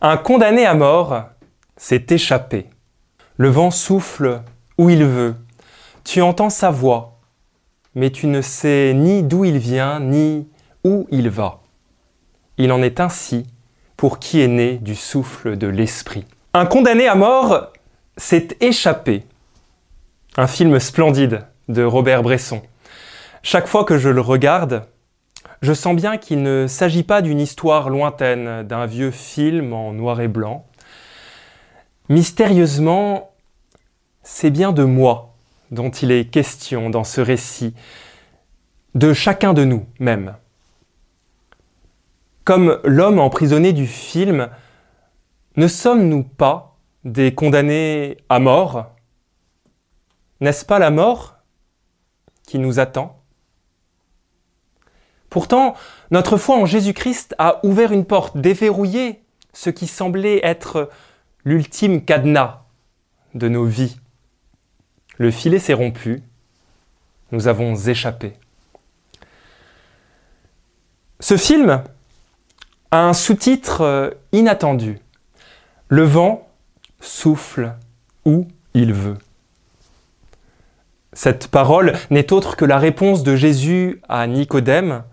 Un condamné à mort s'est échappé. Le vent souffle où il veut. Tu entends sa voix, mais tu ne sais ni d'où il vient, ni où il va. Il en est ainsi pour qui est né du souffle de l'esprit. Un condamné à mort s'est échappé. Un film splendide de Robert Bresson. Chaque fois que je le regarde, je sens bien qu'il ne s'agit pas d'une histoire lointaine, d'un vieux film en noir et blanc. Mystérieusement, c'est bien de moi dont il est question dans ce récit, de chacun de nous même. Comme l'homme emprisonné du film, ne sommes-nous pas des condamnés à mort? N'est-ce pas la mort qui nous attend? Pourtant, notre foi en Jésus-Christ a ouvert une porte, déverrouillé ce qui semblait être l'ultime cadenas de nos vies. Le filet s'est rompu, nous avons échappé. Ce film a un sous-titre euh, inattendu. Le vent souffle où il veut. Cette parole n'est autre que la réponse de Jésus à Nicodème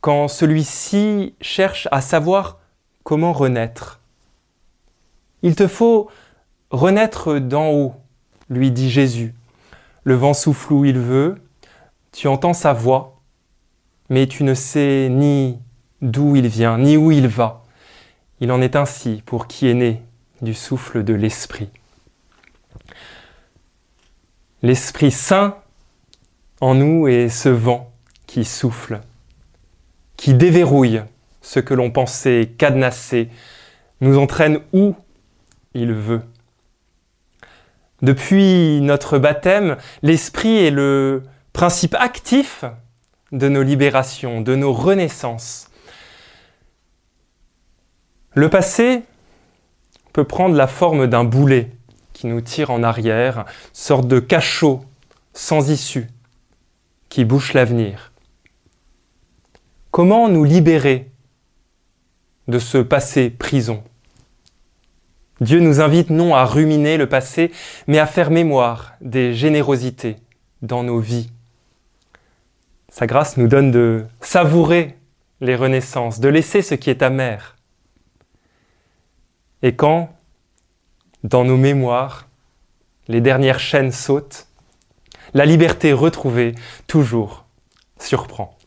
quand celui-ci cherche à savoir comment renaître. Il te faut renaître d'en haut, lui dit Jésus. Le vent souffle où il veut, tu entends sa voix, mais tu ne sais ni d'où il vient, ni où il va. Il en est ainsi pour qui est né du souffle de l'Esprit. L'Esprit Saint en nous est ce vent qui souffle, qui déverrouille ce que l'on pensait cadenasser, nous entraîne où il veut. Depuis notre baptême, l'Esprit est le principe actif de nos libérations, de nos renaissances. Le passé peut prendre la forme d'un boulet qui nous tire en arrière, sorte de cachot sans issue qui bouche l'avenir. Comment nous libérer de ce passé prison? Dieu nous invite non à ruminer le passé, mais à faire mémoire des générosités dans nos vies. Sa grâce nous donne de savourer les renaissances, de laisser ce qui est amer. Et quand, dans nos mémoires, les dernières chaînes sautent, la liberté retrouvée toujours surprend.